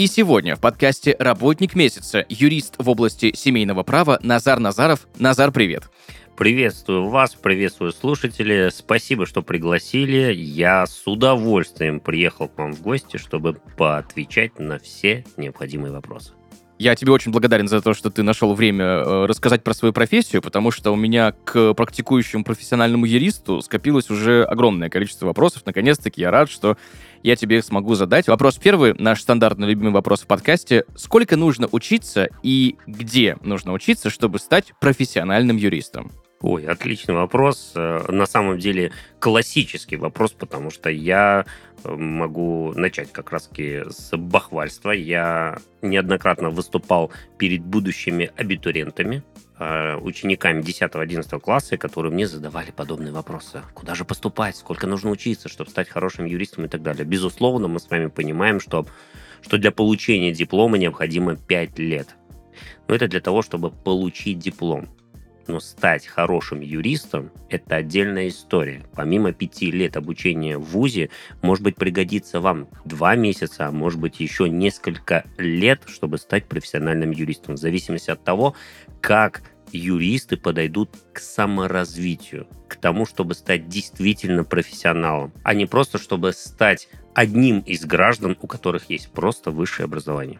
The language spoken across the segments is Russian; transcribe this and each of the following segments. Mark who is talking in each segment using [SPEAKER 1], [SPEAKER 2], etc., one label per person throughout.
[SPEAKER 1] и сегодня в подкасте «Работник месяца» юрист в области семейного права Назар Назаров. Назар, привет!
[SPEAKER 2] Приветствую вас, приветствую слушатели. Спасибо, что пригласили. Я с удовольствием приехал к вам в гости, чтобы поотвечать на все необходимые вопросы.
[SPEAKER 1] Я тебе очень благодарен за то, что ты нашел время э, рассказать про свою профессию, потому что у меня к практикующему профессиональному юристу скопилось уже огромное количество вопросов. Наконец-таки я рад, что я тебе их смогу задать. Вопрос первый, наш стандартный любимый вопрос в подкасте. Сколько нужно учиться и где нужно учиться, чтобы стать профессиональным юристом?
[SPEAKER 2] Ой, отличный вопрос. Э, на самом деле классический вопрос, потому что я э, могу начать как раз с бахвальства. Я неоднократно выступал перед будущими абитуриентами, э, учениками 10-11 класса, которые мне задавали подобные вопросы. Куда же поступать? Сколько нужно учиться, чтобы стать хорошим юристом и так далее. Безусловно, мы с вами понимаем, что, что для получения диплома необходимо 5 лет. Но это для того, чтобы получить диплом но стать хорошим юристом – это отдельная история. Помимо пяти лет обучения в ВУЗе, может быть, пригодится вам два месяца, а может быть, еще несколько лет, чтобы стать профессиональным юристом, в зависимости от того, как юристы подойдут к саморазвитию, к тому, чтобы стать действительно профессионалом, а не просто, чтобы стать одним из граждан, у которых есть просто высшее образование.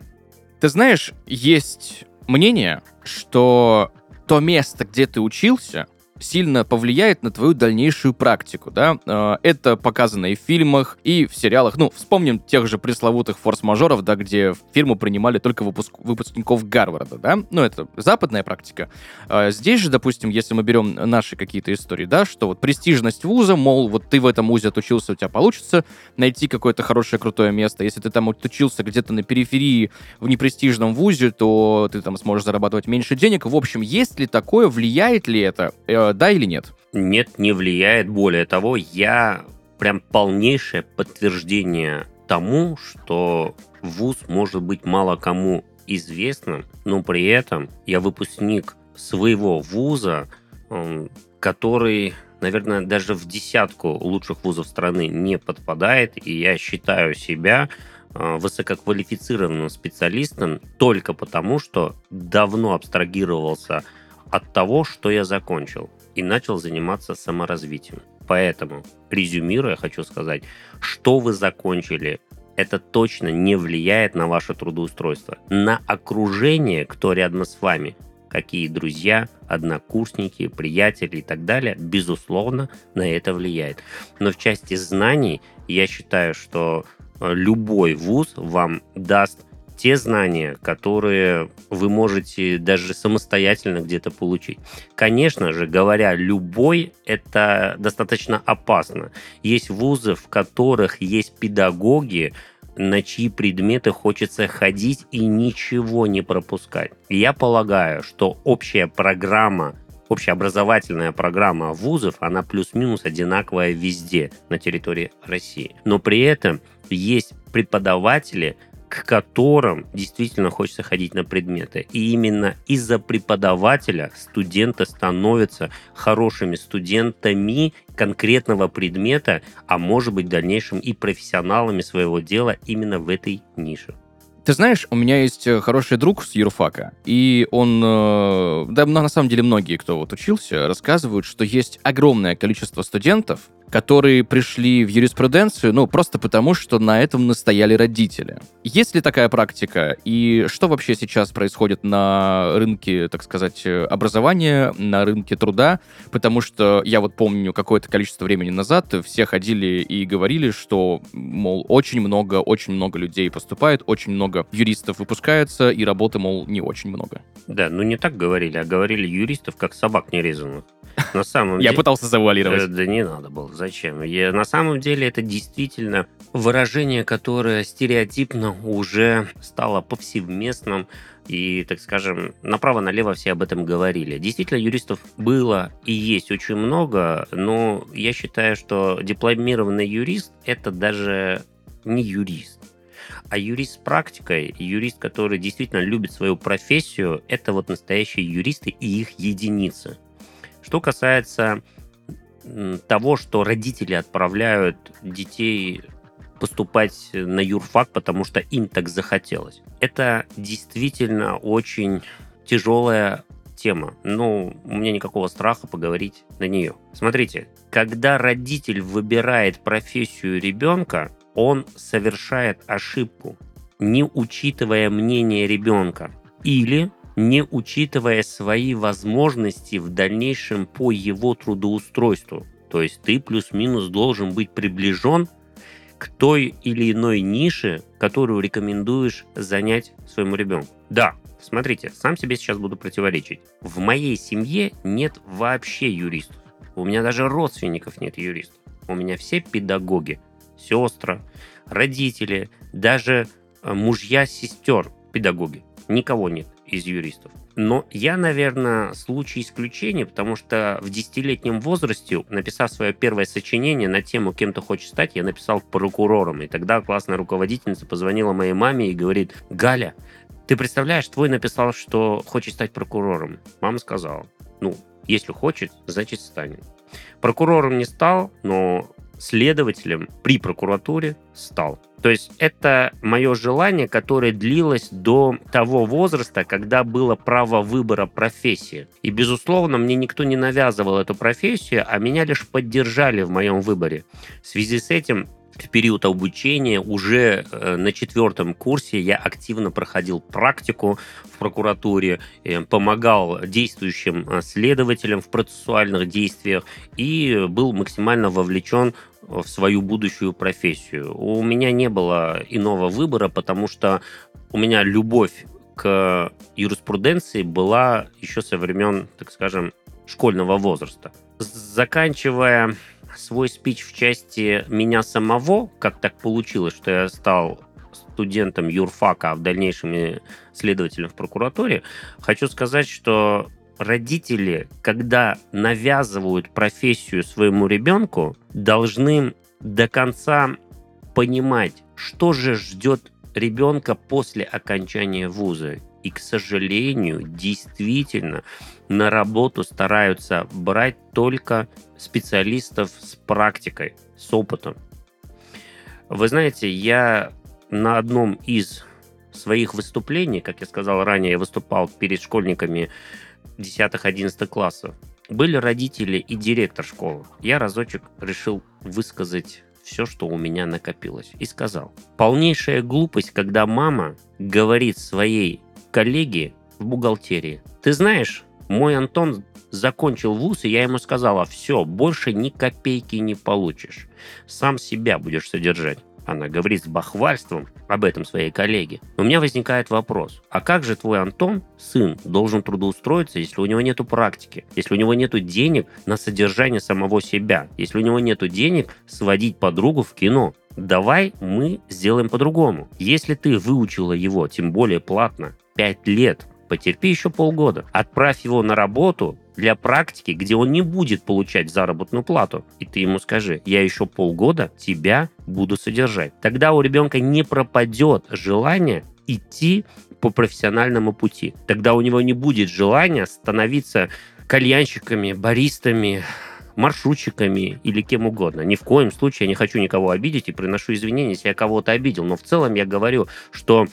[SPEAKER 1] Ты знаешь, есть мнение, что то место, где ты учился, сильно повлияет на твою дальнейшую практику, да. Э, это показано и в фильмах, и в сериалах. Ну, вспомним тех же пресловутых форс-мажоров, да, где фирму принимали только выпуск... выпускников Гарварда, да. Ну, это западная практика. А здесь же, допустим, если мы берем наши какие-то истории, да, что вот престижность вуза, мол, вот ты в этом вузе отучился, у тебя получится найти какое-то хорошее, крутое место. Если ты там отучился где-то на периферии в непрестижном вузе, то ты там сможешь зарабатывать меньше денег. В общем, есть ли такое, влияет ли это э, да или нет?
[SPEAKER 2] Нет, не влияет. Более того, я прям полнейшее подтверждение тому, что вуз может быть мало кому известным, но при этом я выпускник своего вуза, который, наверное, даже в десятку лучших вузов страны не подпадает, и я считаю себя э, высококвалифицированным специалистом только потому, что давно абстрагировался от того, что я закончил и начал заниматься саморазвитием. Поэтому, резюмируя, хочу сказать, что вы закончили, это точно не влияет на ваше трудоустройство. На окружение, кто рядом с вами, какие друзья, однокурсники, приятели и так далее, безусловно, на это влияет. Но в части знаний я считаю, что э, любой вуз вам даст те знания, которые вы можете даже самостоятельно где-то получить. Конечно же, говоря любой, это достаточно опасно. Есть вузы, в которых есть педагоги, на чьи предметы хочется ходить и ничего не пропускать. Я полагаю, что общая программа общеобразовательная программа вузов, она плюс-минус одинаковая везде на территории России. Но при этом есть преподаватели, к которым действительно хочется ходить на предметы. И именно из-за преподавателя студенты становятся хорошими студентами конкретного предмета, а может быть в дальнейшем и профессионалами своего дела именно в этой нише.
[SPEAKER 1] Ты знаешь, у меня есть э, хороший друг с юрфака, и он, э, да, на самом деле многие, кто вот учился, рассказывают, что есть огромное количество студентов, которые пришли в юриспруденцию, ну, просто потому, что на этом настояли родители. Есть ли такая практика? И что вообще сейчас происходит на рынке, так сказать, образования, на рынке труда? Потому что я вот помню какое-то количество времени назад все ходили и говорили, что, мол, очень много, очень много людей поступает, очень много юристов выпускается, и работы, мол, не очень много.
[SPEAKER 2] Да, ну не так говорили, а говорили юристов как собак нерезанных. На самом
[SPEAKER 1] Я
[SPEAKER 2] деле...
[SPEAKER 1] пытался
[SPEAKER 2] Э,
[SPEAKER 1] завуалировать.
[SPEAKER 2] Да не надо было. Зачем? Я- на самом деле это действительно выражение, которое стереотипно уже стало повсеместным. И, так скажем, направо-налево все об этом говорили. Действительно, юристов было и есть очень много, но я считаю, что дипломированный юрист – это даже не юрист. А юрист с практикой, юрист, который действительно любит свою профессию, это вот настоящие юристы и их единицы. Что касается того, что родители отправляют детей поступать на юрфак, потому что им так захотелось. Это действительно очень тяжелая тема. Но у меня никакого страха поговорить на нее. Смотрите, когда родитель выбирает профессию ребенка, он совершает ошибку, не учитывая мнение ребенка. Или не учитывая свои возможности в дальнейшем по его трудоустройству. То есть ты плюс-минус должен быть приближен к той или иной нише, которую рекомендуешь занять своему ребенку. Да, смотрите, сам себе сейчас буду противоречить. В моей семье нет вообще юристов. У меня даже родственников нет юристов. У меня все педагоги, сестры, родители, даже э, мужья сестер педагоги. Никого нет из юристов. Но я, наверное, случай исключения, потому что в десятилетнем возрасте, написав свое первое сочинение на тему «Кем ты хочешь стать», я написал прокурором. И тогда классная руководительница позвонила моей маме и говорит, «Галя, ты представляешь, твой написал, что хочет стать прокурором». Мама сказала, ну, если хочет, значит станет. Прокурором не стал, но следователем при прокуратуре стал. То есть это мое желание, которое длилось до того возраста, когда было право выбора профессии. И, безусловно, мне никто не навязывал эту профессию, а меня лишь поддержали в моем выборе. В связи с этим в период обучения уже э, на четвертом курсе я активно проходил практику в прокуратуре, э, помогал действующим э, следователям в процессуальных действиях и был максимально вовлечен в свою будущую профессию. У меня не было иного выбора, потому что у меня любовь к юриспруденции была еще со времен, так скажем, школьного возраста. Заканчивая свой спич в части меня самого, как так получилось, что я стал студентом юрфака, а в дальнейшем и следователем в прокуратуре, хочу сказать, что родители, когда навязывают профессию своему ребенку, должны до конца понимать, что же ждет ребенка после окончания вуза. И, к сожалению, действительно на работу стараются брать только специалистов с практикой, с опытом. Вы знаете, я на одном из своих выступлений, как я сказал ранее, я выступал перед школьниками 10-11 классов, были родители и директор школы. Я разочек решил высказать все, что у меня накопилось. И сказал, полнейшая глупость, когда мама говорит своей коллеге в бухгалтерии, ты знаешь, мой Антон закончил вуз, и я ему сказала, все, больше ни копейки не получишь. Сам себя будешь содержать. Она говорит с бахвальством об этом своей коллеге. У меня возникает вопрос, а как же твой Антон, сын, должен трудоустроиться, если у него нет практики, если у него нет денег на содержание самого себя, если у него нет денег сводить подругу в кино? Давай мы сделаем по-другому. Если ты выучила его, тем более платно, 5 лет, потерпи еще полгода. Отправь его на работу для практики, где он не будет получать заработную плату. И ты ему скажи, я еще полгода тебя буду содержать. Тогда у ребенка не пропадет желание идти по профессиональному пути. Тогда у него не будет желания становиться кальянщиками, баристами, маршрутчиками или кем угодно. Ни в коем случае я не хочу никого обидеть и приношу извинения, если я кого-то обидел. Но в целом я говорю, что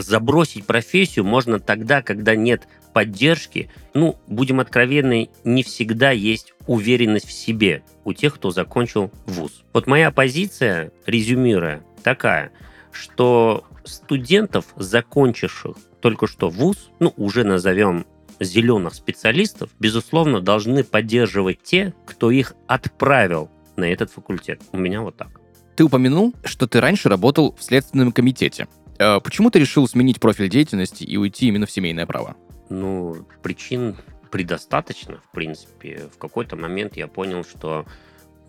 [SPEAKER 2] забросить профессию можно тогда, когда нет поддержки. Ну, будем откровенны, не всегда есть уверенность в себе у тех, кто закончил вуз. Вот моя позиция, резюмируя, такая, что студентов, закончивших только что вуз, ну, уже назовем зеленых специалистов, безусловно, должны поддерживать те, кто их отправил на этот факультет. У меня вот так.
[SPEAKER 1] Ты упомянул, что ты раньше работал в Следственном комитете. Э, Почему ты решил сменить профиль деятельности и уйти именно в семейное право?
[SPEAKER 2] Ну, причин предостаточно, в принципе. В какой-то момент я понял, что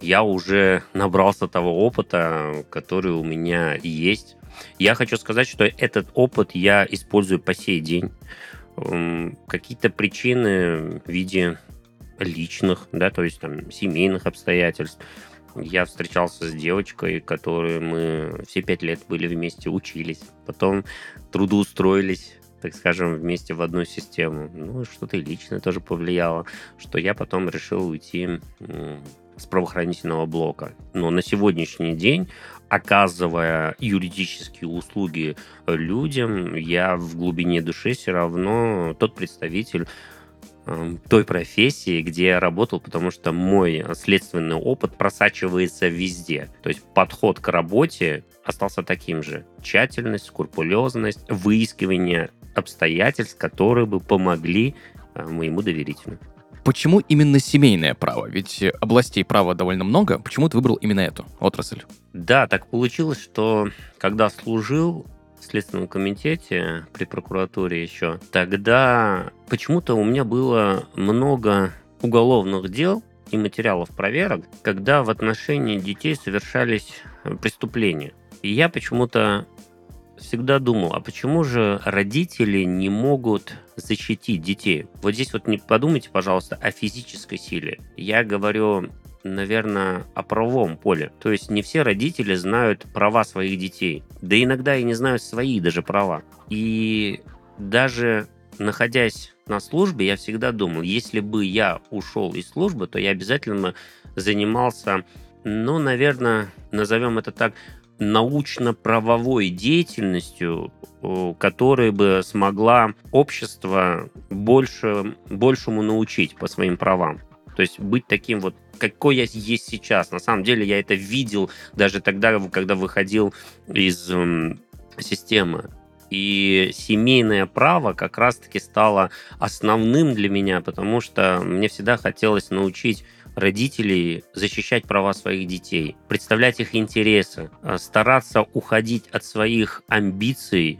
[SPEAKER 2] я уже набрался того опыта, который у меня есть. Я хочу сказать, что этот опыт я использую по сей день. Какие-то причины в виде личных, да, то есть там семейных обстоятельств. Я встречался с девочкой, которой мы все пять лет были вместе, учились. Потом трудоустроились так скажем, вместе в одну систему. Ну, что-то и личное тоже повлияло, что я потом решил уйти с правоохранительного блока. Но на сегодняшний день, оказывая юридические услуги людям, я в глубине души все равно тот представитель той профессии, где я работал, потому что мой следственный опыт просачивается везде. То есть подход к работе остался таким же. Тщательность, скрупулезность, выискивание обстоятельств, которые бы помогли э, моему доверителю.
[SPEAKER 1] Почему именно семейное право? Ведь областей права довольно много. Почему ты выбрал именно эту отрасль?
[SPEAKER 2] Да, так получилось, что когда служил в Следственном комитете при прокуратуре еще, тогда почему-то у меня было много уголовных дел и материалов проверок, когда в отношении детей совершались преступления. И я почему-то всегда думал, а почему же родители не могут защитить детей? Вот здесь вот не подумайте, пожалуйста, о физической силе. Я говорю наверное, о правовом поле. То есть не все родители знают права своих детей. Да иногда и не знают свои даже права. И даже находясь на службе, я всегда думал, если бы я ушел из службы, то я обязательно занимался, ну, наверное, назовем это так, научно-правовой деятельностью, которая бы смогла общество больше, большему научить по своим правам. То есть быть таким вот, какой я есть сейчас. На самом деле я это видел даже тогда, когда выходил из системы. И семейное право как раз-таки стало основным для меня, потому что мне всегда хотелось научить родителей защищать права своих детей, представлять их интересы, э, стараться уходить от своих амбиций,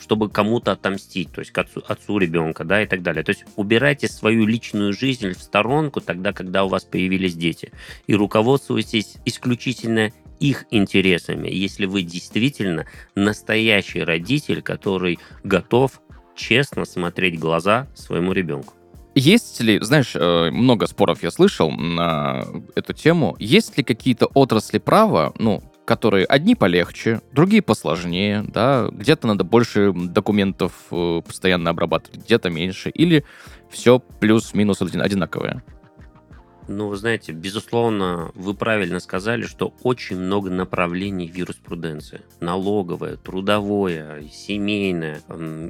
[SPEAKER 2] чтобы кому-то отомстить, то есть к отцу, отцу ребенка, да, и так далее. То есть убирайте свою личную жизнь в сторонку тогда, когда у вас появились дети, и руководствуйтесь исключительно их интересами, если вы действительно настоящий родитель, который готов честно смотреть глаза своему ребенку.
[SPEAKER 1] Есть ли, знаешь, э, много споров я слышал на эту тему, есть ли какие-то отрасли права, ну, которые одни полегче, другие посложнее, да, где-то надо больше документов э, постоянно обрабатывать, где-то меньше, или все плюс-минус одинаковое?
[SPEAKER 2] Ну, вы знаете, безусловно, вы правильно сказали, что очень много направлений в юриспруденции. Налоговое, трудовое, семейное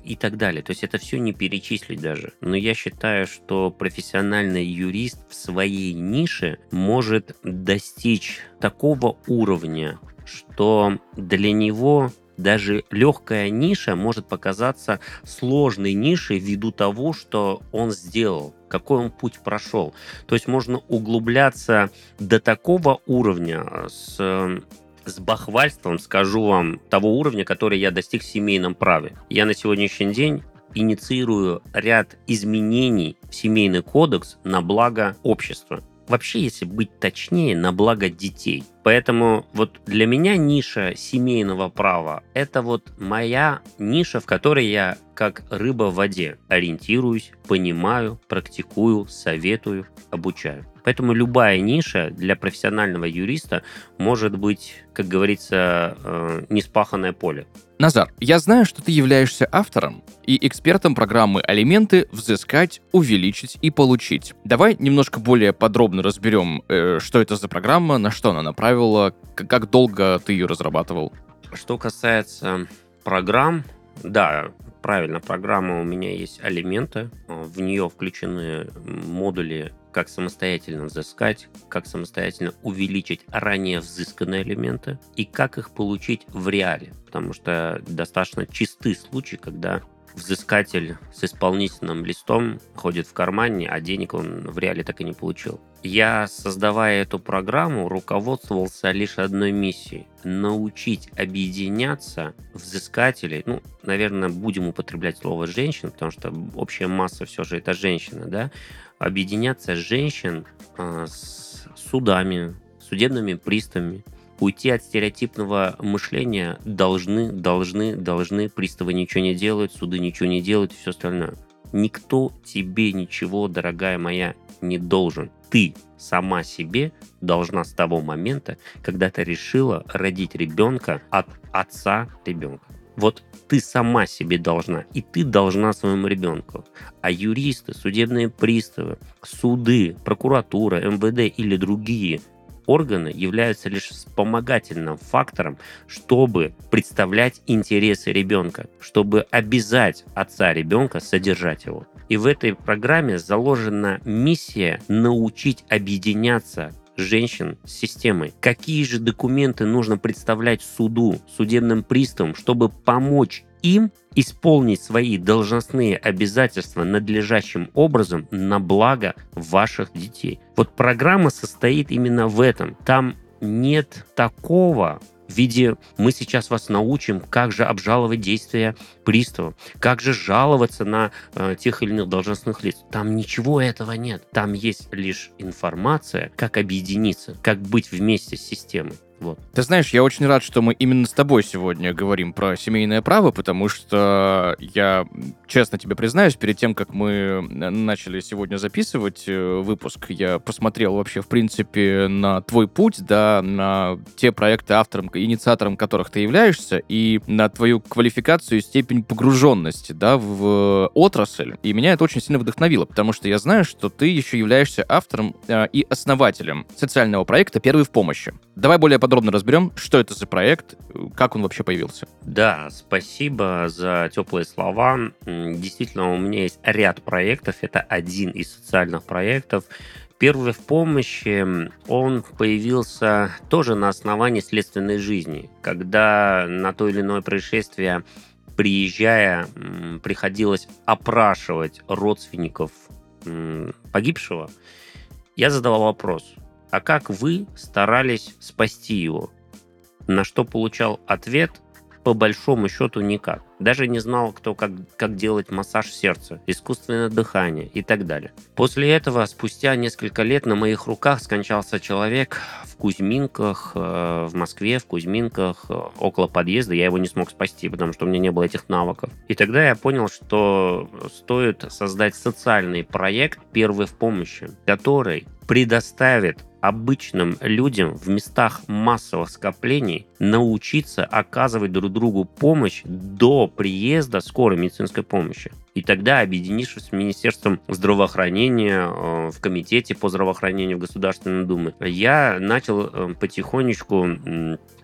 [SPEAKER 2] и так далее. То есть это все не перечислить даже. Но я считаю, что профессиональный юрист в своей нише может достичь такого уровня, что для него даже легкая ниша может показаться сложной нишей ввиду того, что он сделал, какой он путь прошел. То есть можно углубляться до такого уровня с с бахвальством скажу вам того уровня, который я достиг в семейном праве. Я на сегодняшний день инициирую ряд изменений в семейный кодекс на благо общества вообще, если быть точнее, на благо детей. Поэтому вот для меня ниша семейного права – это вот моя ниша, в которой я как рыба в воде ориентируюсь, понимаю, практикую, советую, обучаю. Поэтому любая ниша для профессионального юриста может быть, как говорится, э, неспаханное поле.
[SPEAKER 1] Назар, я знаю, что ты являешься автором и экспертом программы «Алименты. Взыскать, увеличить и получить». Давай немножко более подробно разберем, э, что это за программа, на что она направила, как долго ты ее разрабатывал.
[SPEAKER 2] Что касается программ, да, правильно, программа у меня есть алименты. В нее включены модули как самостоятельно взыскать, как самостоятельно увеличить ранее взысканные элементы и как их получить в реале. Потому что достаточно чистый случай, когда взыскатель с исполнительным листом ходит в кармане, а денег он в реале так и не получил. Я, создавая эту программу, руководствовался лишь одной миссией – научить объединяться взыскателей, ну, наверное, будем употреблять слово «женщин», потому что общая масса все же это женщина, да, объединяться женщин э, с судами, судебными приставами, уйти от стереотипного мышления должны, должны, должны, приставы ничего не делают, суды ничего не делают и все остальное. Никто тебе ничего, дорогая моя, не должен. Ты сама себе должна с того момента, когда ты решила родить ребенка от отца ребенка. Вот ты сама себе должна, и ты должна своему ребенку. А юристы, судебные приставы, суды, прокуратура, МВД или другие органы являются лишь вспомогательным фактором, чтобы представлять интересы ребенка, чтобы обязать отца ребенка содержать его. И в этой программе заложена миссия научить объединяться женщин с системой. Какие же документы нужно представлять суду, судебным приставам, чтобы помочь им исполнить свои должностные обязательства надлежащим образом на благо ваших детей. Вот программа состоит именно в этом. Там нет такого в виде «мы сейчас вас научим, как же обжаловать действия пристава, как же жаловаться на э, тех или иных должностных лиц». Там ничего этого нет. Там есть лишь информация, как объединиться, как быть вместе с системой. Вот.
[SPEAKER 1] Ты знаешь, я очень рад, что мы именно с тобой сегодня говорим про семейное право, потому что я честно тебе признаюсь, перед тем, как мы начали сегодня записывать э, выпуск, я посмотрел вообще, в принципе, на твой путь, да, на те проекты, автором, инициатором которых ты являешься, и на твою квалификацию и степень погруженности, да, в отрасль. И меня это очень сильно вдохновило, потому что я знаю, что ты еще являешься автором э, и основателем социального проекта «Первый в помощи». Давай более подробно подробно разберем, что это за проект, как он вообще появился.
[SPEAKER 2] Да, спасибо за теплые слова. Действительно, у меня есть ряд проектов. Это один из социальных проектов. Первый в помощи, он появился тоже на основании следственной жизни, когда на то или иное происшествие, приезжая, приходилось опрашивать родственников погибшего, я задавал вопрос, а как вы старались спасти его? На что получал ответ, по большому счету никак. Даже не знал, кто как, как делать массаж сердца, искусственное дыхание и так далее. После этого, спустя несколько лет, на моих руках скончался человек в Кузьминках, э, в Москве, в Кузьминках, э, около подъезда. Я его не смог спасти, потому что у меня не было этих навыков. И тогда я понял, что стоит создать социальный проект «Первый в помощи», который предоставит обычным людям в местах массовых скоплений научиться оказывать друг другу помощь до приезда скорой медицинской помощи. И тогда, объединившись с Министерством здравоохранения э, в Комитете по здравоохранению Государственной Думы, я начал э, потихонечку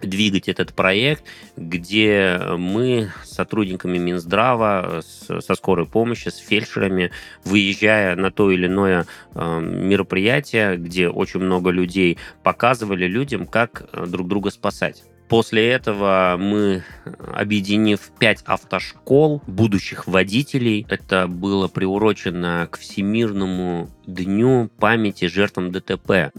[SPEAKER 2] двигать этот проект, где мы с сотрудниками Минздрава, с, со скорой помощи, с фельдшерами, выезжая на то или иное э, мероприятие, где очень много людей, показывали людям, как друг друга спасать. После этого мы, объединив пять автошкол будущих водителей, это было приурочено к Всемирному дню памяти жертвам ДТП,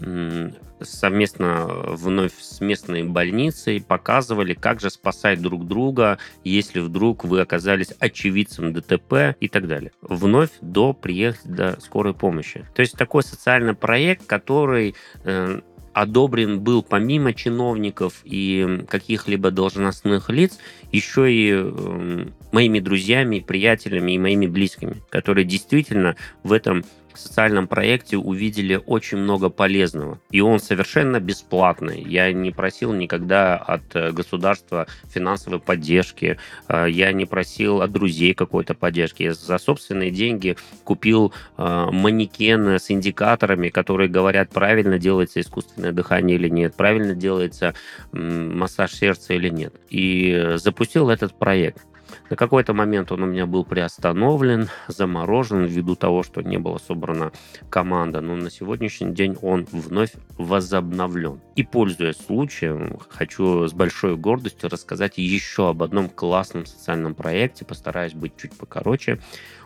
[SPEAKER 2] совместно вновь с местной больницей показывали, как же спасать друг друга, если вдруг вы оказались очевидцем ДТП и так далее. Вновь до приезда скорой помощи. То есть такой социальный проект, который э, одобрен был помимо чиновников и каких-либо должностных лиц, еще и э, моими друзьями, приятелями и моими близкими, которые действительно в этом социальном проекте увидели очень много полезного. И он совершенно бесплатный. Я не просил никогда от э, государства финансовой поддержки. Э, я не просил от друзей какой-то поддержки. Я за собственные деньги купил э, манекен с индикаторами, которые говорят, правильно делается искусственное дыхание или нет, правильно делается массаж сердца или нет. И запустил этот проект. На какой-то момент он у меня был приостановлен, заморожен ввиду того, что не была собрана команда. Но на сегодняшний день он вновь возобновлен. И, пользуясь случаем, хочу с большой гордостью рассказать еще об одном классном социальном проекте. Постараюсь быть чуть покороче.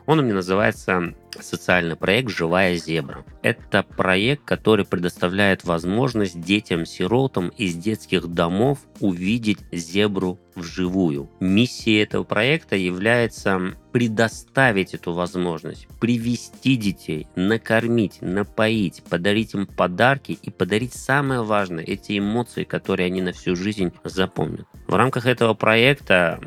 [SPEAKER 2] Он у меня называется социальный проект «Живая зебра». Это проект, который предоставляет возможность детям-сиротам из детских домов увидеть зебру вживую. Миссией этого проекта является предоставить эту возможность, привести детей, накормить, напоить, подарить им подарки и подарить самое важное, эти эмоции, которые они на всю жизнь запомнят. В рамках этого проекта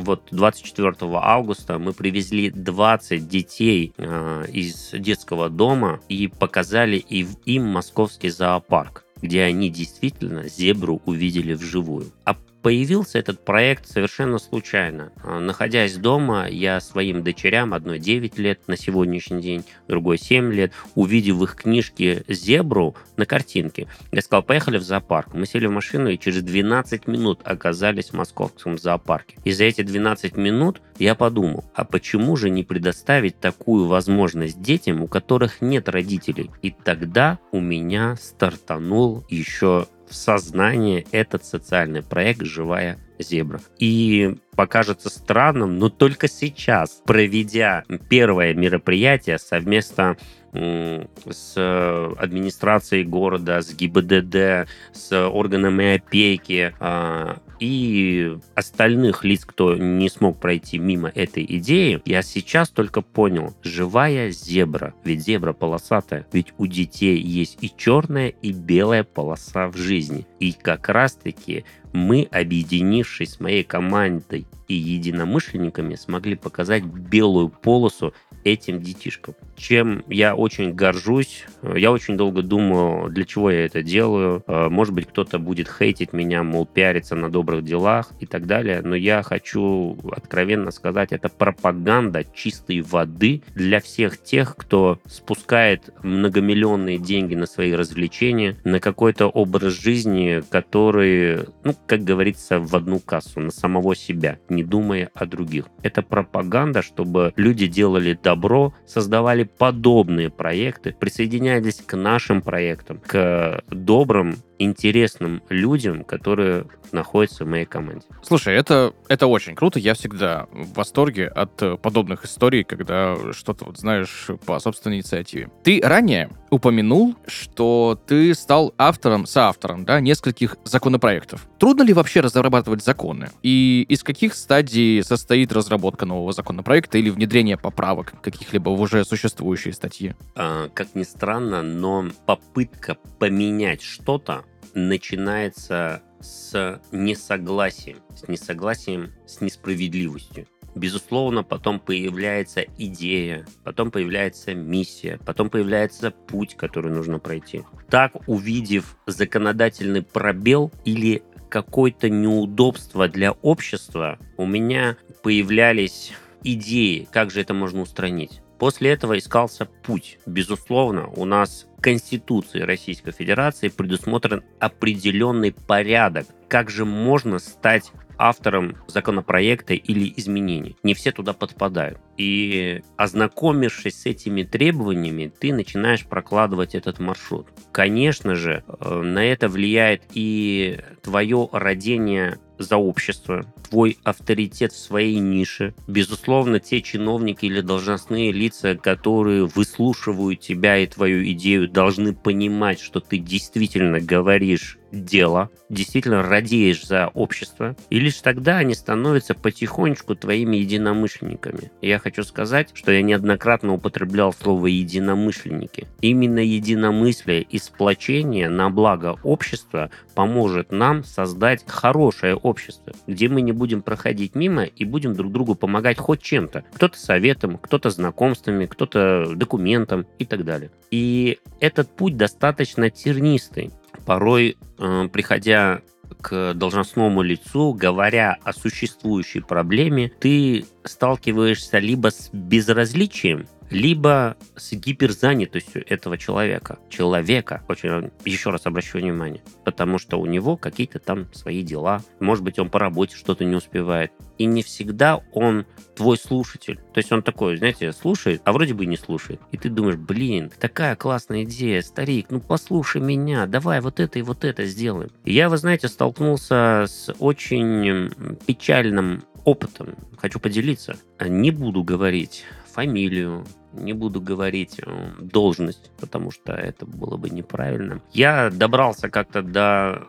[SPEAKER 2] вот 24 августа мы привезли 20 детей э, из детского дома и показали им московский зоопарк где они действительно зебру увидели вживую. А Появился этот проект совершенно случайно. А, находясь дома, я своим дочерям, одной 9 лет на сегодняшний день, другой 7 лет, увидев в их книжке зебру на картинке, я сказал, поехали в зоопарк. Мы сели в машину и через 12 минут оказались в московском зоопарке. И за эти 12 минут я подумал, а почему же не предоставить такую возможность детям, у которых нет родителей? И тогда у меня стартанул еще в сознание этот социальный проект «Живая зебра». И покажется странным, но только сейчас, проведя первое мероприятие совместно с администрацией города, с ГИБДД, с органами опеки а, и остальных лиц, кто не смог пройти мимо этой идеи, я сейчас только понял, живая зебра, ведь зебра полосатая, ведь у детей есть и черная, и белая полоса в жизни. И как раз-таки мы, объединившись с моей командой и единомышленниками, смогли показать белую полосу этим детишкам. Чем я очень горжусь. Я очень долго думал, для чего я это делаю. Э, может быть, кто-то будет хейтить меня, мол, пиариться на добрых делах и так далее. Но я хочу откровенно сказать, это пропаганда чистой воды для всех тех, кто спускает многомиллионные деньги на свои развлечения, на какой-то образ жизни, который, ну, как говорится, в одну кассу, на самого себя, не думая о других. Это пропаганда, чтобы люди делали добро, создавали подобные проекты, присоединялись к нашим проектам, к добрым интересным людям, которые находятся в моей команде.
[SPEAKER 1] Слушай, это, это очень круто. Я всегда в восторге от э, подобных историй, когда что-то, вот знаешь, по собственной инициативе. Ты ранее упомянул, что ты стал автором, соавтором, да, нескольких законопроектов. Трудно ли вообще разрабатывать законы? И из каких стадий состоит разработка нового законопроекта или внедрение поправок каких-либо в уже существующие статьи?
[SPEAKER 2] А, как ни странно, но попытка поменять что-то начинается с несогласием, с несогласием с несправедливостью. Безусловно, потом появляется идея, потом появляется миссия, потом появляется путь, который нужно пройти. Так, увидев законодательный пробел или какое-то неудобство для общества, у меня появлялись идеи, как же это можно устранить. После этого искался путь. Безусловно, у нас Конституции Российской Федерации предусмотрен определенный порядок, как же можно стать автором законопроекта или изменений. Не все туда подпадают. И ознакомившись с этими требованиями, ты начинаешь прокладывать этот маршрут. Конечно же, э, на это влияет и твое родение за общество, твой авторитет в своей нише. Безусловно, те чиновники или должностные лица, которые выслушивают тебя и твою идею, должны понимать, что ты действительно говоришь дело, действительно радеешь за общество, и лишь тогда они становятся потихонечку твоими единомышленниками. Я хочу сказать, что я неоднократно употреблял слово «единомышленники». Именно единомыслие и сплочение на благо общества поможет нам создать хорошее общество, где мы не будем проходить мимо и будем друг другу помогать хоть чем-то. Кто-то советом, кто-то знакомствами, кто-то документом и так далее. И этот путь достаточно тернистый порой, э, приходя к должностному лицу, говоря о существующей проблеме, ты сталкиваешься либо с безразличием, либо с гиперзанятостью этого человека. Человека, очень, еще раз обращу внимание, потому что у него какие-то там свои дела. Может быть, он по работе что-то не успевает. И не всегда он твой слушатель. То есть он такой, знаете, слушает, а вроде бы и не слушает. И ты думаешь, блин, такая классная идея, старик, ну послушай меня, давай вот это и вот это сделаем. И я, вы знаете, столкнулся с очень печальным опытом. Хочу поделиться. Не буду говорить фамилию, не буду говорить э, должность, потому что это было бы неправильно. Я добрался как-то до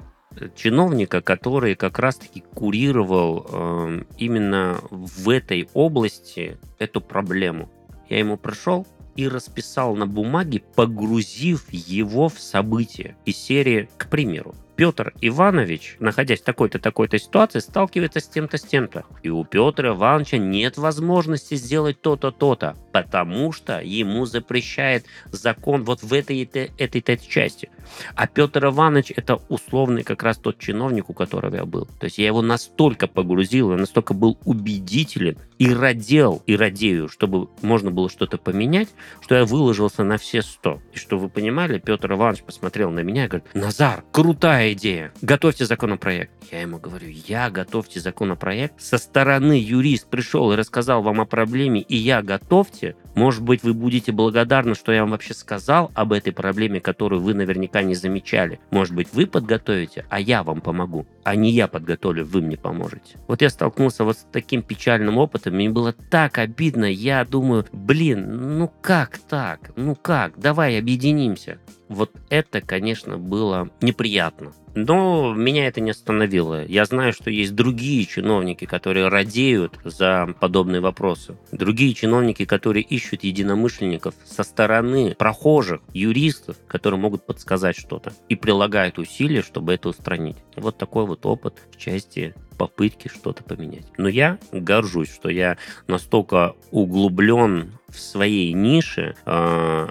[SPEAKER 2] чиновника, который как раз-таки курировал э, именно в этой области эту проблему. Я ему пришел и расписал на бумаге, погрузив его в события из серии, к примеру, Петр Иванович, находясь в такой-то, такой-то ситуации, сталкивается с тем-то, с тем-то. И у Петра Ивановича нет возможности сделать то-то, то-то, потому что ему запрещает закон вот в этой, этой, этой, этой части. А Петр Иванович это условный как раз тот чиновник, у которого я был. То есть я его настолько погрузил, я настолько был убедителен и родил, и радею, чтобы можно было что-то поменять, что я выложился на все сто. И что вы понимали, Петр Иванович посмотрел на меня и говорит, Назар, крутая идея, готовьте законопроект. Я ему говорю, я готовьте законопроект. Со стороны юрист пришел и рассказал вам о проблеме, и я готовьте. Может быть, вы будете благодарны, что я вам вообще сказал об этой проблеме, которую вы наверняка не замечали. Может быть, вы подготовите, а я вам помогу. А не я подготовлю, вы мне поможете. Вот я столкнулся вот с таким печальным опытом, мне было так обидно. Я думаю, блин, ну как так? Ну как? Давай объединимся. Вот это, конечно, было неприятно. Но меня это не остановило. Я знаю, что есть другие чиновники, которые радеют за подобные вопросы. Другие чиновники, которые ищут единомышленников со стороны прохожих, юристов, которые могут подсказать что-то и прилагают усилия, чтобы это устранить. Вот такой вот опыт в части попытки что-то поменять. Но я горжусь, что я настолько углублен в своей нише, а,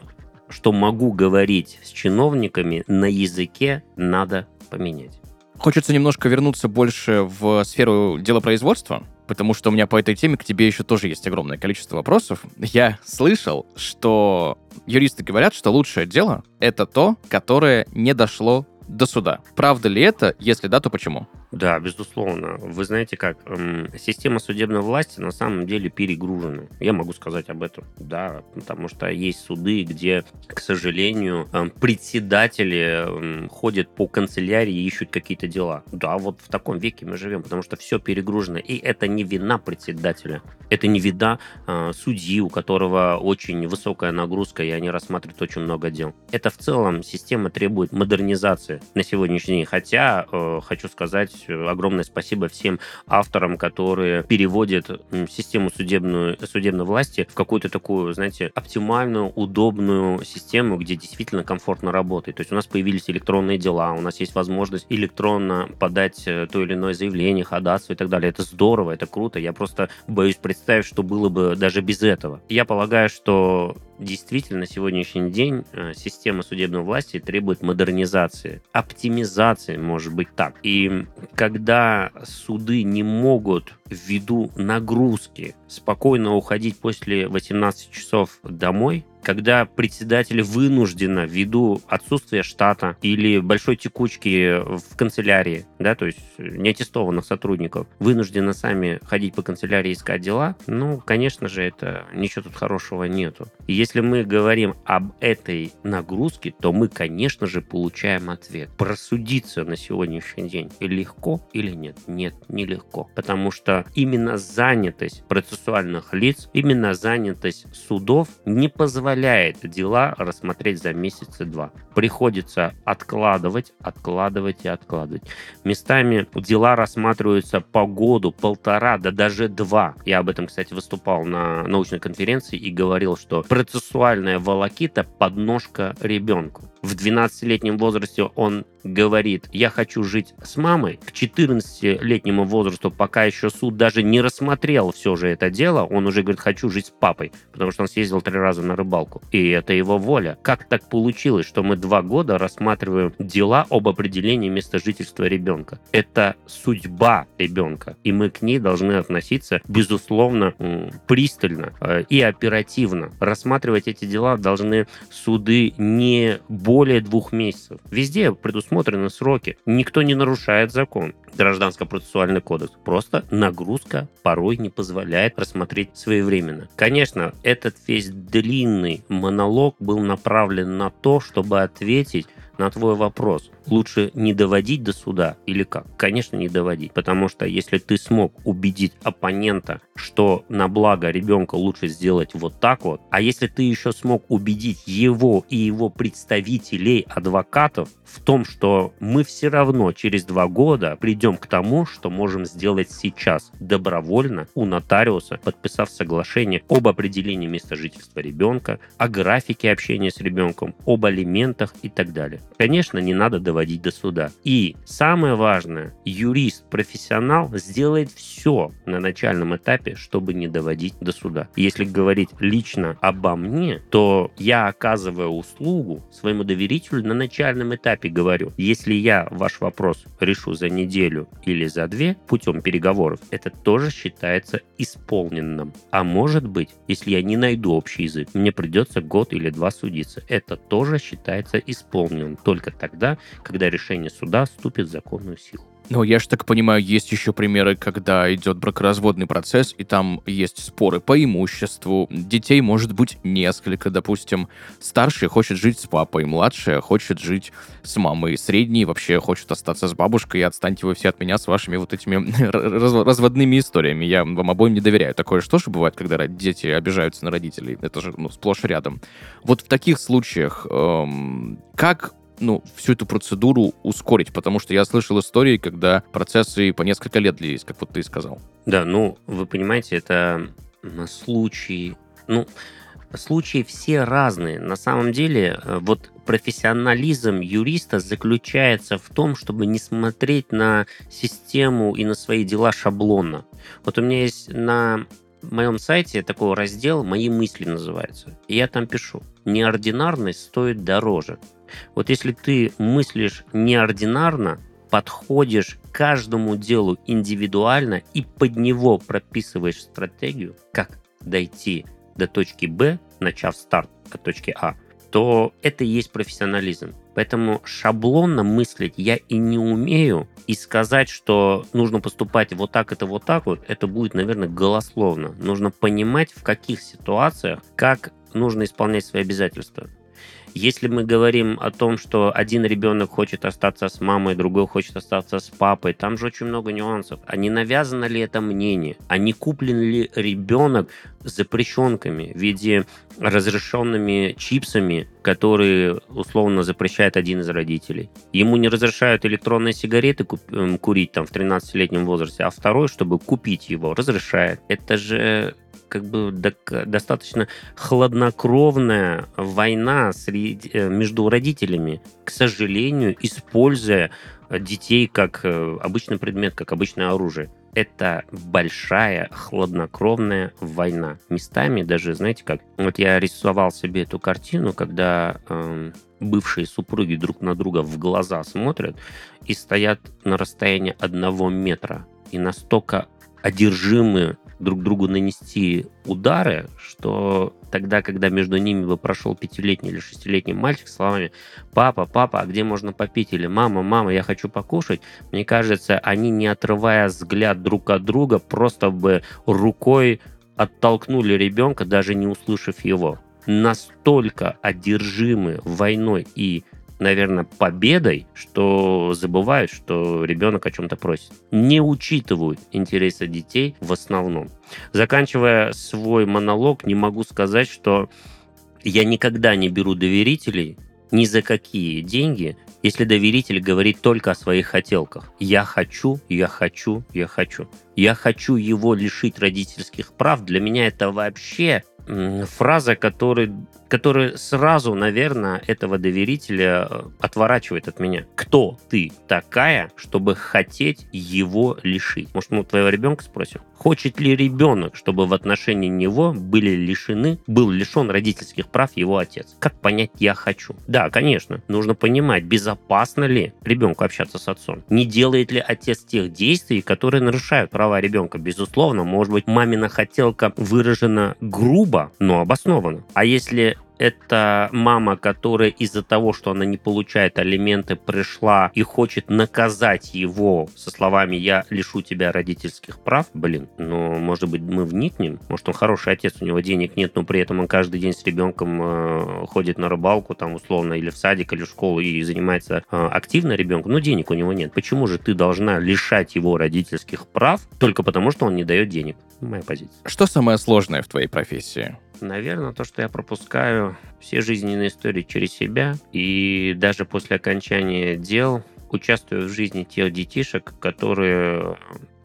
[SPEAKER 2] что могу говорить с чиновниками на языке надо поменять.
[SPEAKER 1] Хочется немножко вернуться больше в сферу делопроизводства, потому что у меня по этой теме к тебе еще тоже есть огромное количество вопросов. Я слышал, что юристы говорят, что лучшее дело — это то, которое не дошло до суда. Правда ли это? Если да, то почему?
[SPEAKER 2] Да, безусловно. Вы знаете как, эм, система судебной власти на самом деле перегружена. Я могу сказать об этом. Да, потому что есть суды, где, к сожалению, эм, председатели эм, ходят по канцелярии и ищут какие-то дела. Да, вот в таком веке мы живем, потому что все перегружено. И это не вина председателя. Это не вина э, судьи, у которого очень высокая нагрузка, и они рассматривают очень много дел. Это в целом система требует модернизации на сегодняшний день. Хотя, э, хочу сказать, огромное спасибо всем авторам, которые переводят систему судебную, судебной власти в какую-то такую, знаете, оптимальную, удобную систему, где действительно комфортно работать. То есть у нас появились электронные дела, у нас есть возможность электронно подать э, то или иное заявление, ходатайство и так далее. Это здорово, это круто. Я просто боюсь представить, что было бы даже без этого. Я полагаю, что действительно на сегодняшний день э, система судебной власти требует модернизации, оптимизации, может быть так. И когда суды не могут ввиду нагрузки спокойно уходить после 18 часов домой, когда председатель вынужденно, ввиду отсутствия штата или большой текучки в канцелярии, да, то есть неаттестованных сотрудников, вынуждены сами ходить по канцелярии искать дела, ну, конечно же, это ничего тут хорошего нету. И если мы говорим об этой нагрузке, то мы, конечно же, получаем ответ. Просудиться на сегодняшний день легко или нет? Нет, нелегко. Потому что именно занятость процессуальных лиц, именно занятость судов не позволяет дела рассмотреть за месяц и два. Приходится откладывать, откладывать и откладывать. Местами дела рассматриваются по году, полтора, да даже два. Я об этом, кстати, выступал на научной конференции и говорил, что процессуальная волокита – подножка ребенку. в 12-летнем возрасте он говорит, я хочу жить с мамой, к 14-летнему возрасту, пока еще суд даже не рассмотрел все же это дело, он уже говорит, хочу жить с папой, потому что он съездил три раза на рыбалку. И это его воля. Как так получилось, что мы два года рассматриваем дела об определении места жительства ребенка? Это судьба ребенка, и мы к ней должны относиться, безусловно, пристально э, и оперативно. Рассматривать эти дела должны суды не более двух месяцев. Везде предусмотрены сроки. Никто не нарушает закон. Гражданско-процессуальный кодекс. Просто нагрузка порой не позволяет рассмотреть своевременно. Конечно, этот весь длинный монолог был направлен на то, чтобы ответить на твой вопрос лучше не доводить до суда или как? Конечно, не доводить. Потому что если ты смог убедить оппонента, что на благо ребенка лучше сделать вот так вот, а если ты еще смог убедить его и его представителей, адвокатов, в том, что мы все равно через два года придем к тому, что можем сделать сейчас добровольно у нотариуса, подписав соглашение об определении места жительства ребенка, о графике общения с ребенком, об алиментах и так далее. Конечно, не надо доводить доводить до суда. И самое важное, юрист-профессионал сделает все на начальном этапе, чтобы не доводить до суда. Если говорить лично обо мне, то я оказываю услугу своему доверителю на начальном этапе говорю, если я ваш вопрос решу за неделю или за две путем переговоров, это тоже считается исполненным. А может быть, если я не найду общий язык, мне придется год или два судиться. Это тоже считается исполненным. Только тогда, когда решение суда вступит в законную силу.
[SPEAKER 1] Но я же так понимаю, есть еще примеры, когда идет бракоразводный процесс, и там есть споры по имуществу. Детей может быть несколько, допустим. Старший хочет жить с папой, младшая хочет жить с мамой, средний вообще хочет остаться с бабушкой, и отстаньте вы все от меня с вашими вот этими разводными историями. Я вам обоим не доверяю. Такое что же бывает, когда дети обижаются на родителей? Это же ну, сплошь рядом. Вот в таких случаях эм, как ну, всю эту процедуру ускорить, потому что я слышал истории, когда процессы по несколько лет длились, как вот ты сказал.
[SPEAKER 2] Да, ну, вы понимаете, это случаи, ну, случаи все разные. На самом деле, э, вот профессионализм юриста заключается в том, чтобы не смотреть на систему и на свои дела шаблонно. Вот у меня есть на моем сайте такой раздел «Мои мысли» называется. И я там пишу. Неординарность стоит дороже. Вот если ты мыслишь неординарно, подходишь к каждому делу индивидуально и под него прописываешь стратегию, как дойти до точки Б, начав старт от точки А, то это и есть профессионализм. Поэтому шаблонно мыслить я и не умею, и сказать, что нужно поступать вот так, это вот так вот, это будет, наверное, голословно. Нужно понимать, в каких ситуациях, как нужно исполнять свои обязательства. Если мы говорим о том, что один ребенок хочет остаться с мамой, другой хочет остаться с папой, там же очень много нюансов. А не навязано ли это мнение? А не куплен ли ребенок запрещенками в виде разрешенными чипсами, которые условно запрещает один из родителей. Ему не разрешают электронные сигареты эм, курить там в 13-летнем возрасте, а второй, чтобы купить его, разрешает. Это же как бы достаточно хладнокровная война среди, э, между родителями, к сожалению, используя детей как э, обычный предмет, как обычное оружие. Это большая хладнокровная война. Местами даже, знаете как, вот я рисовал себе эту картину, когда э, бывшие супруги друг на друга в глаза смотрят и стоят на расстоянии одного метра и настолько одержимы друг другу нанести удары, что тогда, когда между ними бы прошел пятилетний или шестилетний мальчик словами «папа, папа, а где можно попить?» или «мама, мама, я хочу покушать», мне кажется, они, не отрывая взгляд друг от друга, просто бы рукой оттолкнули ребенка, даже не услышав его. Настолько одержимы войной и наверное, победой, что забывают, что ребенок о чем-то просит. Не учитывают интересы детей в основном. Заканчивая свой монолог, не могу сказать, что я никогда не беру доверителей ни за какие деньги, если доверитель говорит только о своих хотелках. Я хочу, я хочу, я хочу. Я хочу его лишить родительских прав. Для меня это вообще фраза, который, сразу, наверное, этого доверителя э, отворачивает от меня. Кто ты такая, чтобы хотеть его лишить? Может, мы у твоего ребенка спросим? Хочет ли ребенок, чтобы в отношении него были лишены, был лишен родительских прав его отец? Как понять «я хочу»? Да, конечно, нужно понимать, безопасно ли ребенку общаться с отцом. Не делает ли отец тех действий, которые нарушают права ребенка? Безусловно, может быть, мамина хотелка выражена грубо, но обоснованно. А если это мама, которая из-за того, что она не получает алименты, пришла и хочет наказать его со словами «я лишу тебя родительских прав», блин, ну, может быть, мы вникнем? Может, он хороший отец, у него денег нет, но при этом он каждый день с ребенком э, ходит на рыбалку, там, условно, или в садик, или в школу, и занимается э, активно ребенком, но денег у него нет. Почему же ты должна лишать его родительских прав только потому, что он не дает денег? Моя позиция.
[SPEAKER 1] Что самое сложное в твоей профессии?
[SPEAKER 2] Наверное, то, что я пропускаю все жизненные истории через себя, и даже после окончания дел участвую в жизни тех детишек, которые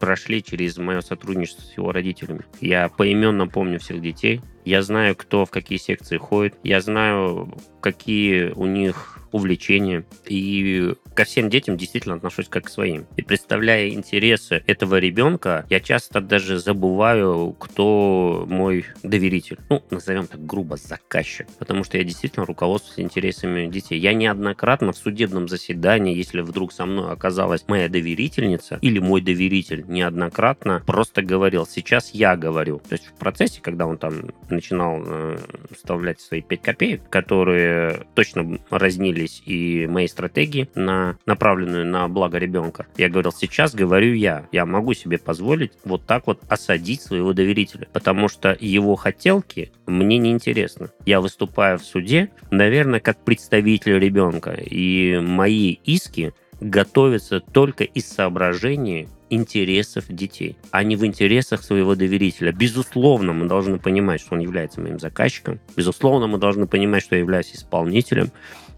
[SPEAKER 2] прошли через мое сотрудничество с его родителями. Я поименно помню всех детей, я знаю, кто в какие секции ходит, я знаю, какие у них увлечения. И ко всем детям действительно отношусь как к своим. И представляя интересы этого ребенка, я часто даже забываю, кто мой доверитель. Ну, назовем так грубо, заказчик. Потому что я действительно руководствуюсь интересами детей. Я неоднократно в судебном заседании, если вдруг со мной оказалась моя доверительница или мой доверитель, неоднократно просто говорил, сейчас я говорю. То есть в процессе, когда он там начинал э, вставлять свои 5 копеек, которые точно разнились и моей стратегии на направленную на благо ребенка. Я говорил, сейчас говорю я. Я могу себе позволить вот так вот осадить своего доверителя, потому что его хотелки мне не интересны. Я выступаю в суде, наверное, как представитель ребенка, и мои иски готовятся только из соображений интересов детей, а не в интересах своего доверителя. Безусловно, мы должны понимать, что он является моим заказчиком. Безусловно, мы должны понимать, что я являюсь исполнителем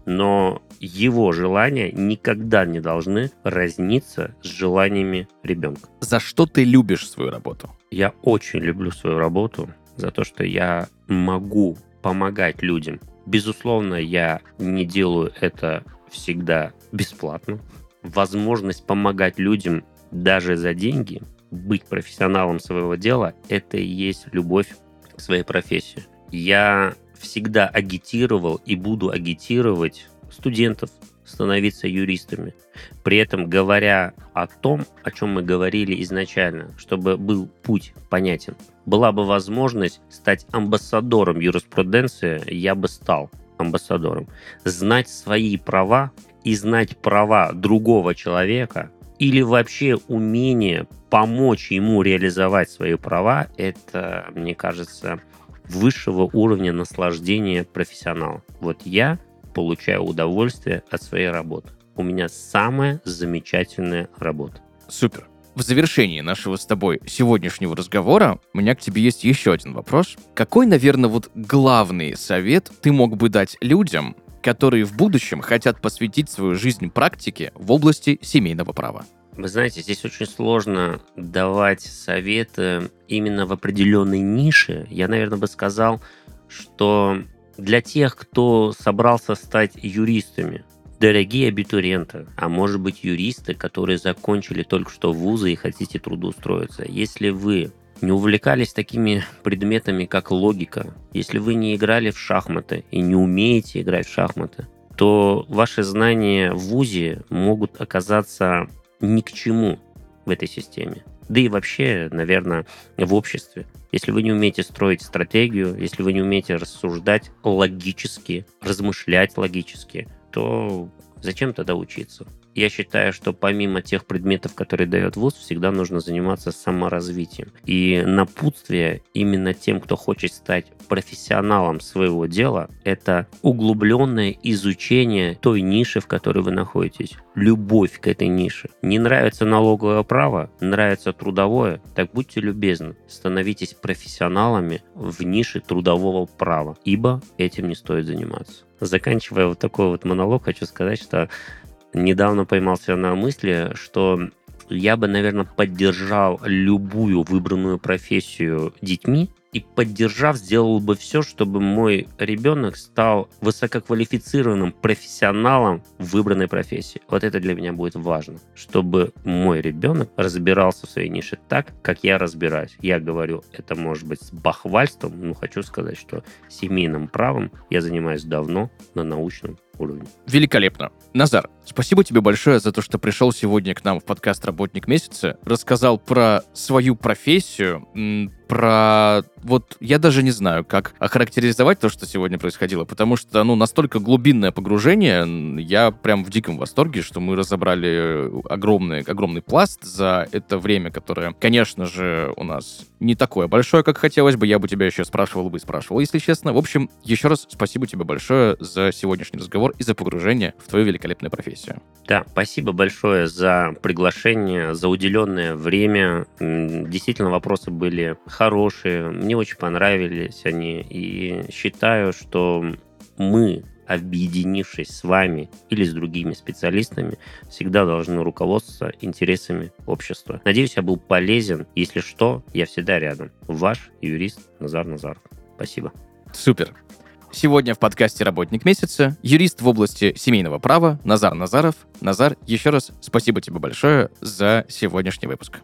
[SPEAKER 2] но его желания никогда не должны разниться с желаниями ребенка.
[SPEAKER 1] За что ты любишь свою работу?
[SPEAKER 2] Я очень люблю свою работу за то, что я могу помогать людям. Безусловно, я не делаю это всегда бесплатно. Возможность помогать людям даже за деньги, быть профессионалом своего дела, это и есть любовь к своей профессии. Я всегда агитировал и буду агитировать студентов становиться юристами. При этом говоря о том, о чем мы говорили изначально, чтобы был путь понятен. Была бы возможность стать амбассадором юриспруденции, я бы стал амбассадором. Знать свои права и знать права другого человека или вообще умение помочь ему реализовать свои права, это, мне кажется, высшего уровня наслаждения профессионала. Вот я получаю удовольствие от своей работы. У меня самая замечательная работа.
[SPEAKER 1] Супер. В завершении нашего с тобой сегодняшнего разговора у меня к тебе есть еще один вопрос. Какой, наверное, вот главный совет ты мог бы дать людям, которые в будущем хотят посвятить свою жизнь практике в области семейного права?
[SPEAKER 2] Вы знаете, здесь очень сложно давать советы именно в определенной нише. Я, наверное, бы сказал, что для тех, кто собрался стать юристами, дорогие абитуриенты, а может быть юристы, которые закончили только что вузы и хотите трудоустроиться, если вы не увлекались такими предметами, как логика, если вы не играли в шахматы и не умеете играть в шахматы, то ваши знания в ВУЗе могут оказаться ни к чему в этой системе. Да и вообще, наверное, в обществе. Если вы не умеете строить стратегию, если вы не умеете рассуждать логически, размышлять логически, то зачем тогда учиться? Я считаю, что помимо тех предметов, которые дает ВУЗ, всегда нужно заниматься саморазвитием. И напутствие именно тем, кто хочет стать профессионалом своего дела, это углубленное изучение той ниши, в которой вы находитесь. Любовь к этой нише. Не нравится налоговое право, нравится трудовое, так будьте любезны, становитесь профессионалами в нише трудового права, ибо этим не стоит заниматься. Заканчивая вот такой вот монолог, хочу сказать, что недавно поймался на мысли, что я бы, наверное, поддержал любую выбранную профессию детьми, и поддержав, сделал бы все, чтобы мой ребенок стал высококвалифицированным профессионалом в выбранной профессии. Вот это для меня будет важно, чтобы мой ребенок разбирался в своей нише так, как я разбираюсь. Я говорю, это может быть с бахвальством, но хочу сказать, что семейным правом я занимаюсь давно на научном уровне.
[SPEAKER 1] Великолепно. Назар, спасибо тебе большое за то, что пришел сегодня к нам в подкаст «Работник месяца», рассказал про свою профессию, про... Вот я даже не знаю, как охарактеризовать то, что сегодня происходило, потому что, ну, настолько глубинное погружение, я прям в диком восторге, что мы разобрали огромный, огромный пласт за это время, которое, конечно же, у нас не такое большое, как хотелось бы. Я бы тебя еще спрашивал бы и спрашивал, если честно. В общем, еще раз спасибо тебе большое за сегодняшний разговор и за погружение в твою великолепную профессию.
[SPEAKER 2] Да, спасибо большое за приглашение, за уделенное время. Действительно, вопросы были хорошие, мне очень понравились они. И считаю, что мы объединившись с вами или с другими специалистами, всегда должны руководствоваться интересами общества. Надеюсь, я был полезен. Если что, я всегда рядом. Ваш юрист Назар Назаров. Спасибо.
[SPEAKER 1] Супер. Сегодня в подкасте «Работник месяца» юрист в области семейного права Назар Назаров. Назар, еще раз спасибо тебе большое за сегодняшний выпуск.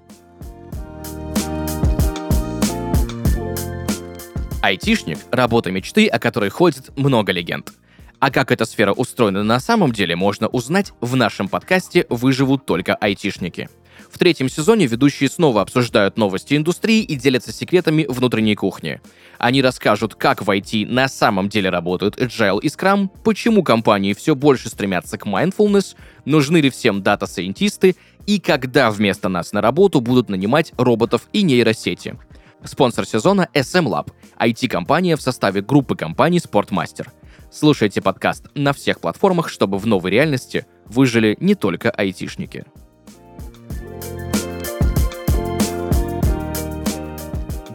[SPEAKER 1] Айтишник – работа мечты, о которой ходит много легенд. А как эта сфера устроена на самом деле, можно узнать в нашем подкасте «Выживут только айтишники». В третьем сезоне ведущие снова обсуждают новости индустрии и делятся секретами внутренней кухни. Они расскажут, как в IT на самом деле работают Agile и Scrum, почему компании все больше стремятся к mindfulness, нужны ли всем дата-сайентисты и когда вместо нас на работу будут нанимать роботов и нейросети. Спонсор сезона SM Lab, IT-компания в составе группы компаний Sportmaster – Слушайте подкаст на всех платформах, чтобы в новой реальности выжили не только айтишники.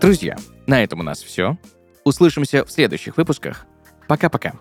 [SPEAKER 1] Друзья, на этом у нас все. Услышимся в следующих выпусках. Пока-пока.